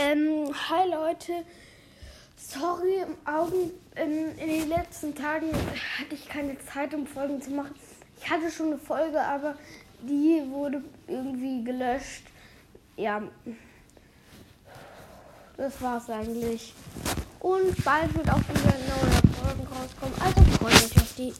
Ähm, hi Leute. Sorry, im Augen, in, in den letzten Tagen hatte ich keine Zeit, um Folgen zu machen. Ich hatte schon eine Folge, aber die wurde irgendwie gelöscht. Ja, das war's eigentlich. Und bald wird auch wieder neue Folgen rauskommen. Also freue ich mich auf die.